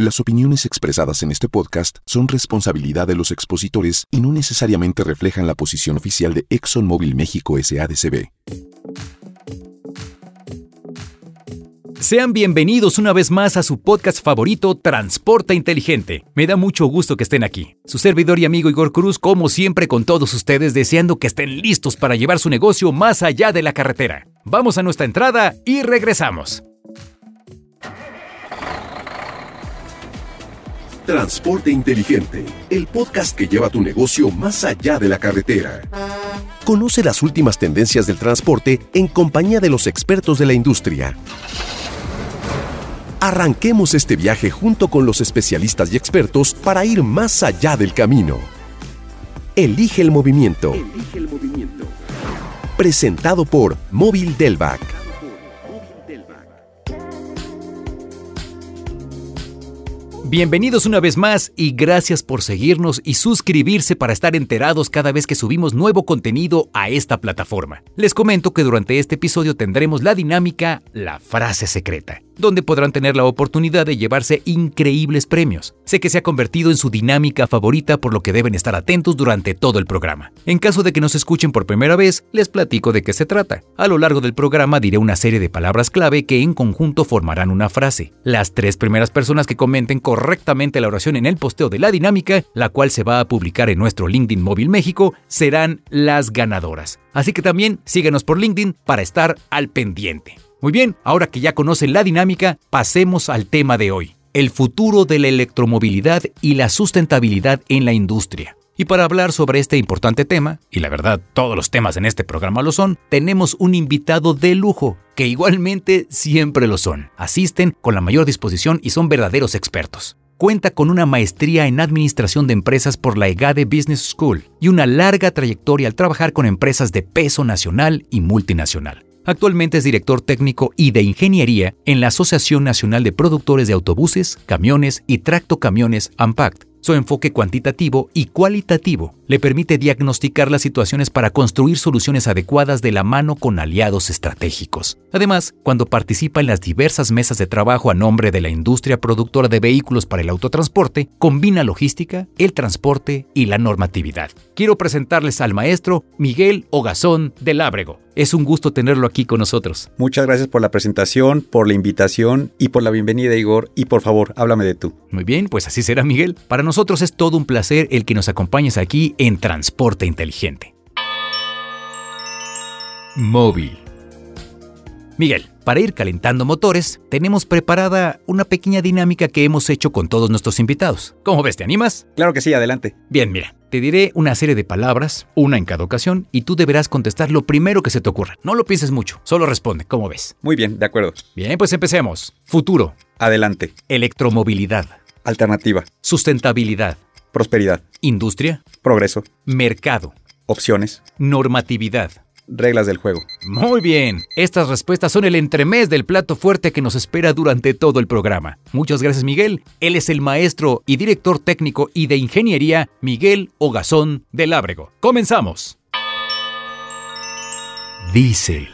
Las opiniones expresadas en este podcast son responsabilidad de los expositores y no necesariamente reflejan la posición oficial de ExxonMobil México SADCB. Sean bienvenidos una vez más a su podcast favorito, Transporta Inteligente. Me da mucho gusto que estén aquí. Su servidor y amigo Igor Cruz, como siempre con todos ustedes, deseando que estén listos para llevar su negocio más allá de la carretera. Vamos a nuestra entrada y regresamos. Transporte Inteligente, el podcast que lleva tu negocio más allá de la carretera. Conoce las últimas tendencias del transporte en compañía de los expertos de la industria. Arranquemos este viaje junto con los especialistas y expertos para ir más allá del camino. Elige el movimiento. Presentado por Móvil Delvac. Bienvenidos una vez más y gracias por seguirnos y suscribirse para estar enterados cada vez que subimos nuevo contenido a esta plataforma. Les comento que durante este episodio tendremos la dinámica La frase secreta donde podrán tener la oportunidad de llevarse increíbles premios. Sé que se ha convertido en su dinámica favorita por lo que deben estar atentos durante todo el programa. En caso de que nos escuchen por primera vez, les platico de qué se trata. A lo largo del programa diré una serie de palabras clave que en conjunto formarán una frase. Las tres primeras personas que comenten correctamente la oración en el posteo de la dinámica, la cual se va a publicar en nuestro LinkedIn Móvil México, serán las ganadoras. Así que también síguenos por LinkedIn para estar al pendiente. Muy bien, ahora que ya conocen la dinámica, pasemos al tema de hoy, el futuro de la electromovilidad y la sustentabilidad en la industria. Y para hablar sobre este importante tema, y la verdad todos los temas en este programa lo son, tenemos un invitado de lujo, que igualmente siempre lo son. Asisten con la mayor disposición y son verdaderos expertos. Cuenta con una maestría en Administración de Empresas por la EGADE Business School y una larga trayectoria al trabajar con empresas de peso nacional y multinacional. Actualmente es director técnico y de ingeniería en la Asociación Nacional de Productores de Autobuses, Camiones y Tractocamiones AMPACT. Su enfoque cuantitativo y cualitativo le permite diagnosticar las situaciones para construir soluciones adecuadas de la mano con aliados estratégicos. Además, cuando participa en las diversas mesas de trabajo a nombre de la industria productora de vehículos para el autotransporte, combina logística, el transporte y la normatividad. Quiero presentarles al maestro Miguel Ogazón de Lábrego. Es un gusto tenerlo aquí con nosotros. Muchas gracias por la presentación, por la invitación y por la bienvenida, Igor. Y por favor, háblame de tú. Muy bien, pues así será, Miguel. Para nosotros es todo un placer el que nos acompañes aquí en Transporte Inteligente. Móvil. Miguel, para ir calentando motores, tenemos preparada una pequeña dinámica que hemos hecho con todos nuestros invitados. ¿Cómo ves? ¿Te animas? Claro que sí, adelante. Bien, mira, te diré una serie de palabras, una en cada ocasión, y tú deberás contestar lo primero que se te ocurra. No lo pienses mucho, solo responde, ¿cómo ves? Muy bien, de acuerdo. Bien, pues empecemos. Futuro. Adelante. Electromovilidad. Alternativa. Sustentabilidad. Prosperidad. Industria. Progreso. Mercado. Opciones. Normatividad. Reglas del juego. Muy bien, estas respuestas son el entremés del plato fuerte que nos espera durante todo el programa. Muchas gracias Miguel. Él es el maestro y director técnico y de ingeniería Miguel Ogazón del Ábrego. Comenzamos. Diesel.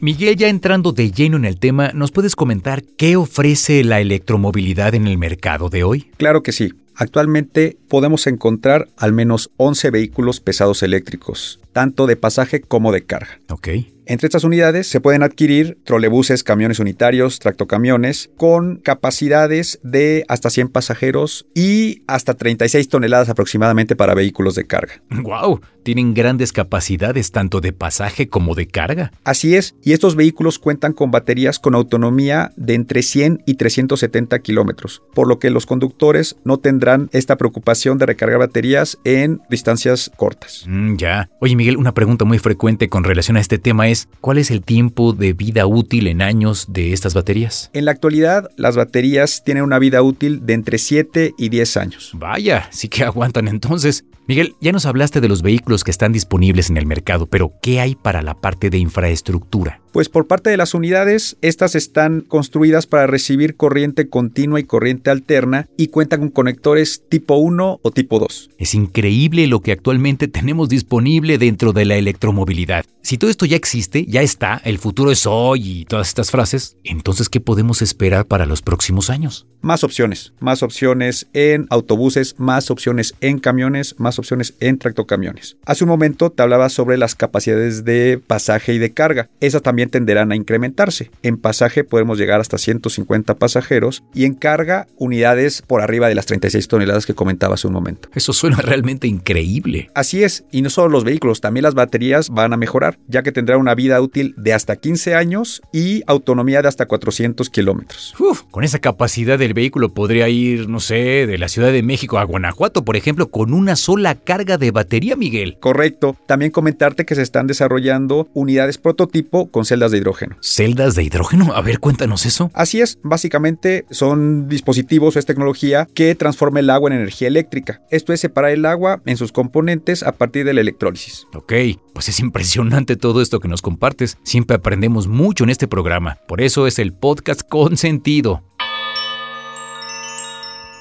Miguel, ya entrando de lleno en el tema, ¿nos puedes comentar qué ofrece la electromovilidad en el mercado de hoy? Claro que sí. Actualmente podemos encontrar al menos 11 vehículos pesados eléctricos, tanto de pasaje como de carga. Ok. Entre estas unidades se pueden adquirir trolebuses, camiones unitarios, tractocamiones con capacidades de hasta 100 pasajeros y hasta 36 toneladas aproximadamente para vehículos de carga. ¡Wow! Tienen grandes capacidades tanto de pasaje como de carga. Así es, y estos vehículos cuentan con baterías con autonomía de entre 100 y 370 kilómetros, por lo que los conductores no tendrán esta preocupación de recargar baterías en distancias cortas. Mm, ya. Oye Miguel, una pregunta muy frecuente con relación a este tema es, ¿cuál es el tiempo de vida útil en años de estas baterías? En la actualidad, las baterías tienen una vida útil de entre 7 y 10 años. Vaya, sí que aguantan entonces. Miguel, ya nos hablaste de los vehículos que están disponibles en el mercado, pero ¿qué hay para la parte de infraestructura? Pues por parte de las unidades, estas están construidas para recibir corriente continua y corriente alterna y cuentan con conectores tipo 1 o tipo 2. Es increíble lo que actualmente tenemos disponible dentro de la electromovilidad. Si todo esto ya existe, ya está, el futuro es hoy y todas estas frases, entonces ¿qué podemos esperar para los próximos años? Más opciones, más opciones en autobuses, más opciones en camiones, más opciones en tractocamiones. Hace un momento te hablaba sobre las capacidades de pasaje y de carga. Esas también tenderán a incrementarse. En pasaje podemos llegar hasta 150 pasajeros y en carga unidades por arriba de las 36 toneladas que comentaba hace un momento. Eso suena realmente increíble. Así es, y no solo los vehículos, también las baterías van a mejorar, ya que tendrán una vida útil de hasta 15 años y autonomía de hasta 400 kilómetros. Con esa capacidad del vehículo podría ir, no sé, de la Ciudad de México a Guanajuato, por ejemplo, con una sola carga de batería, Miguel. Correcto. También comentarte que se están desarrollando unidades prototipo con celdas de hidrógeno. ¿Celdas de hidrógeno? A ver, cuéntanos eso. Así es. Básicamente son dispositivos o es tecnología que transforma el agua en energía eléctrica. Esto es separar el agua en sus componentes a partir de la electrólisis. Ok, pues es impresionante todo esto que nos compartes. Siempre aprendemos mucho en este programa. Por eso es el podcast con sentido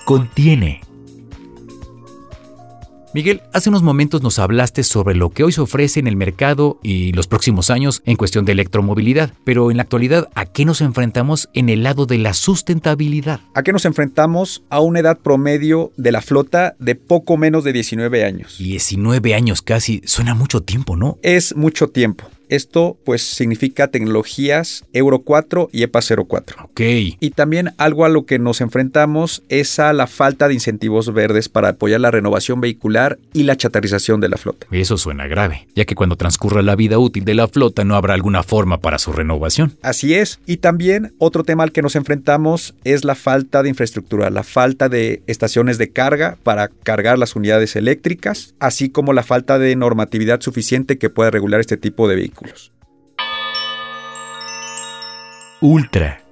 contiene. Miguel, hace unos momentos nos hablaste sobre lo que hoy se ofrece en el mercado y los próximos años en cuestión de electromovilidad, pero en la actualidad, ¿a qué nos enfrentamos en el lado de la sustentabilidad? ¿A qué nos enfrentamos? A una edad promedio de la flota de poco menos de 19 años. 19 años casi, suena mucho tiempo, ¿no? Es mucho tiempo. Esto pues significa tecnologías Euro 4 y EPA 04. Ok. Y también algo a lo que nos enfrentamos es a la falta de incentivos verdes para apoyar la renovación vehicular y la chatarrización de la flota. Eso suena grave, ya que cuando transcurra la vida útil de la flota no habrá alguna forma para su renovación. Así es. Y también otro tema al que nos enfrentamos es la falta de infraestructura, la falta de estaciones de carga para cargar las unidades eléctricas, así como la falta de normatividad suficiente que pueda regular este tipo de vehículos. Ultra.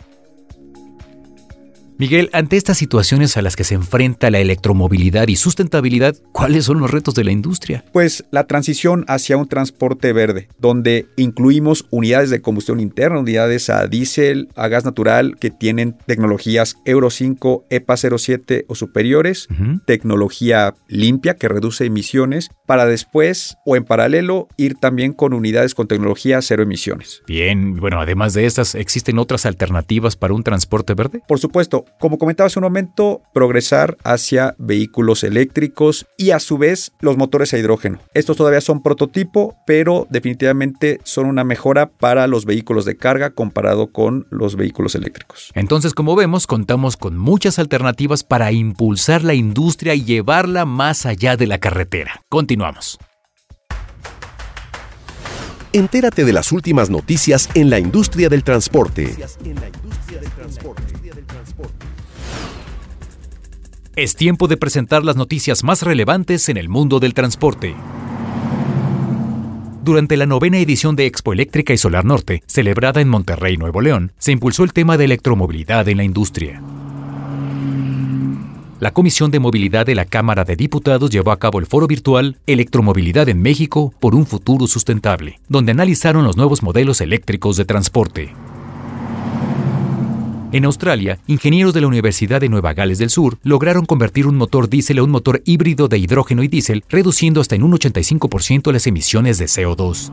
Miguel, ante estas situaciones a las que se enfrenta la electromovilidad y sustentabilidad, ¿cuáles son los retos de la industria? Pues la transición hacia un transporte verde, donde incluimos unidades de combustión interna, unidades a diésel, a gas natural, que tienen tecnologías Euro 5, EPA 07 o superiores, tecnología limpia que reduce emisiones, para después o en paralelo ir también con unidades con tecnología cero emisiones. Bien, bueno, además de estas, ¿existen otras alternativas para un transporte verde? Por supuesto, como comentaba hace un momento, progresar hacia vehículos eléctricos y a su vez los motores a hidrógeno. Estos todavía son prototipo, pero definitivamente son una mejora para los vehículos de carga comparado con los vehículos eléctricos. Entonces, como vemos, contamos con muchas alternativas para impulsar la industria y llevarla más allá de la carretera. Continuamos. Entérate de las últimas noticias en la industria del transporte. Es tiempo de presentar las noticias más relevantes en el mundo del transporte. Durante la novena edición de Expo Eléctrica y Solar Norte, celebrada en Monterrey, Nuevo León, se impulsó el tema de electromovilidad en la industria. La Comisión de Movilidad de la Cámara de Diputados llevó a cabo el foro virtual Electromovilidad en México por un futuro sustentable, donde analizaron los nuevos modelos eléctricos de transporte. En Australia, ingenieros de la Universidad de Nueva Gales del Sur lograron convertir un motor diésel a un motor híbrido de hidrógeno y diésel, reduciendo hasta en un 85% las emisiones de CO2.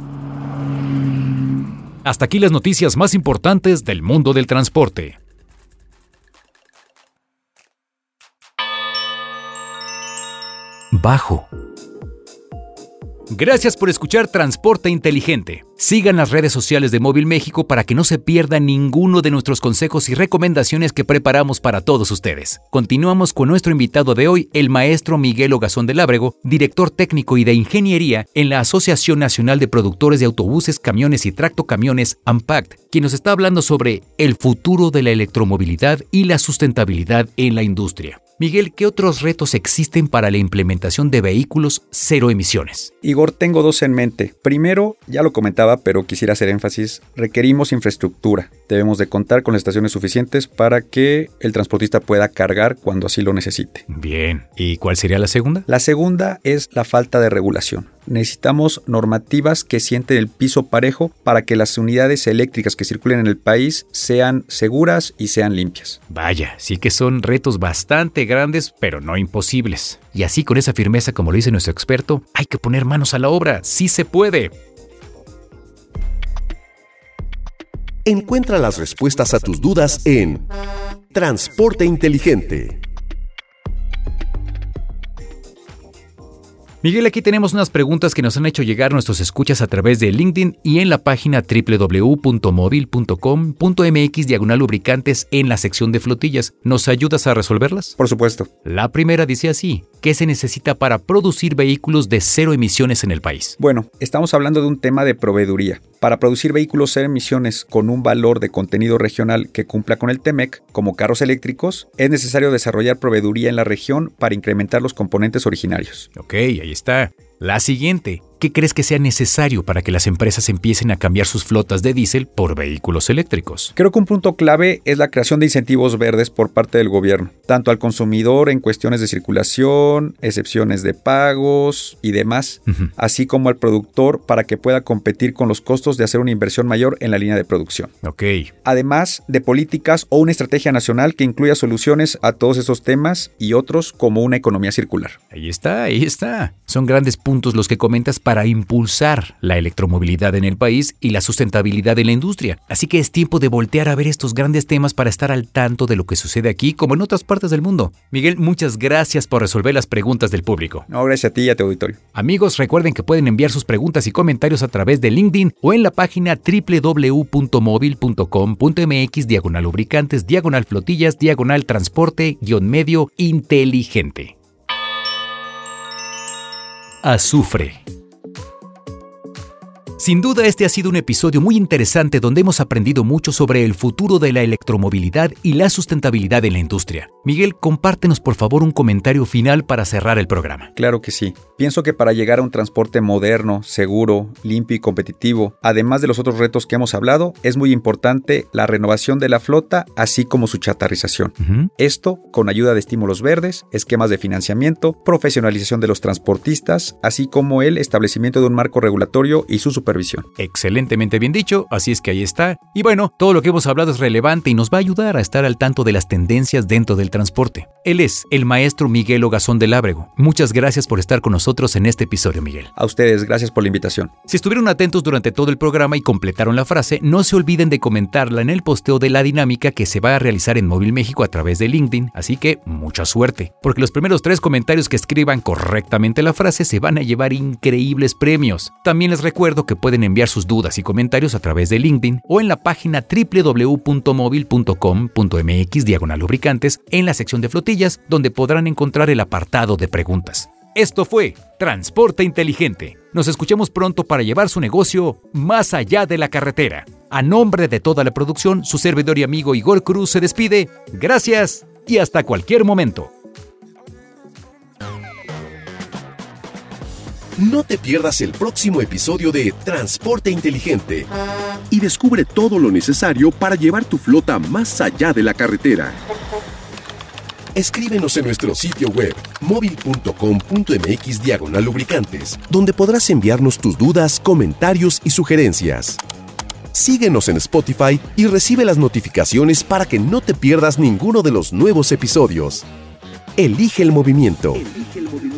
Hasta aquí las noticias más importantes del mundo del transporte. Bajo. Gracias por escuchar Transporte Inteligente. Sigan las redes sociales de Móvil México para que no se pierda ninguno de nuestros consejos y recomendaciones que preparamos para todos ustedes. Continuamos con nuestro invitado de hoy, el maestro Miguel Ogazón del Ábrego, director técnico y de ingeniería en la Asociación Nacional de Productores de Autobuses, Camiones y Tractocamiones, AMPACT, quien nos está hablando sobre el futuro de la electromovilidad y la sustentabilidad en la industria. Miguel, ¿qué otros retos existen para la implementación de vehículos cero emisiones? Igor, tengo dos en mente. Primero, ya lo comentaba, pero quisiera hacer énfasis, requerimos infraestructura. Debemos de contar con estaciones suficientes para que el transportista pueda cargar cuando así lo necesite. Bien, ¿y cuál sería la segunda? La segunda es la falta de regulación. Necesitamos normativas que sienten el piso parejo para que las unidades eléctricas que circulen en el país sean seguras y sean limpias. Vaya, sí que son retos bastante grandes, pero no imposibles. Y así con esa firmeza, como lo dice nuestro experto, hay que poner manos a la obra, sí se puede. Encuentra las respuestas a tus dudas en Transporte Inteligente. Miguel, aquí tenemos unas preguntas que nos han hecho llegar nuestros escuchas a través de LinkedIn y en la página www.móvil.com.mx diagonal lubricantes en la sección de flotillas. ¿Nos ayudas a resolverlas? Por supuesto. La primera dice así, ¿qué se necesita para producir vehículos de cero emisiones en el país? Bueno, estamos hablando de un tema de proveeduría. Para producir vehículos cero emisiones con un valor de contenido regional que cumpla con el TEMEC, como carros eléctricos, es necesario desarrollar proveeduría en la región para incrementar los componentes originarios. Ok, ahí está. La siguiente, ¿qué crees que sea necesario para que las empresas empiecen a cambiar sus flotas de diésel por vehículos eléctricos? Creo que un punto clave es la creación de incentivos verdes por parte del gobierno, tanto al consumidor en cuestiones de circulación, excepciones de pagos y demás, así como al productor para que pueda competir con los costos de hacer una inversión mayor en la línea de producción. Ok. Además de políticas o una estrategia nacional que incluya soluciones a todos esos temas y otros como una economía circular. Ahí está, ahí está. Son grandes puntos los que comentas para impulsar la electromovilidad en el país y la sustentabilidad en la industria. Así que es tiempo de voltear a ver estos grandes temas para estar al tanto de lo que sucede aquí como en otras partes del mundo. Miguel, muchas gracias por resolver las preguntas del público. No, gracias a ti y a tu auditorio. Amigos, recuerden que pueden enviar sus preguntas y comentarios a través de LinkedIn o en la página www.móvil.com.mx diagonal lubricantes, diagonal flotillas, diagonal transporte, guion medio inteligente. Azufre. Sin duda este ha sido un episodio muy interesante donde hemos aprendido mucho sobre el futuro de la electromovilidad y la sustentabilidad en la industria. Miguel, compártenos por favor un comentario final para cerrar el programa. Claro que sí. Pienso que para llegar a un transporte moderno, seguro, limpio y competitivo, además de los otros retos que hemos hablado, es muy importante la renovación de la flota, así como su chatarrización. Esto con ayuda de estímulos verdes, esquemas de financiamiento, profesionalización de los transportistas, así como el establecimiento de un marco regulatorio y su supervisión. Excelentemente bien dicho, así es que ahí está. Y bueno, todo lo que hemos hablado es relevante y nos va a ayudar a estar al tanto de las tendencias dentro del transporte. Él es el maestro Miguel Ogazón del Ábrego. Muchas gracias por estar con nosotros en este episodio, Miguel. A ustedes, gracias por la invitación. Si estuvieron atentos durante todo el programa y completaron la frase, no se olviden de comentarla en el posteo de la dinámica que se va a realizar en Móvil México a través de LinkedIn, así que mucha suerte, porque los primeros tres comentarios que escriban correctamente la frase se van a llevar increíbles premios. También les recuerdo que pueden enviar sus dudas y comentarios a través de LinkedIn o en la página www.móvil.com.mx diagonal lubricantes en la sección de flotillas donde podrán encontrar el apartado de preguntas. Esto fue Transporte Inteligente. Nos escuchamos pronto para llevar su negocio más allá de la carretera. A nombre de toda la producción, su servidor y amigo Igor Cruz se despide. Gracias y hasta cualquier momento. No te pierdas el próximo episodio de Transporte Inteligente y descubre todo lo necesario para llevar tu flota más allá de la carretera. Escríbenos en nuestro sitio web móvil.com.mx diagonal lubricantes, donde podrás enviarnos tus dudas, comentarios y sugerencias. Síguenos en Spotify y recibe las notificaciones para que no te pierdas ninguno de los nuevos episodios. Elige el movimiento. Elige el movimiento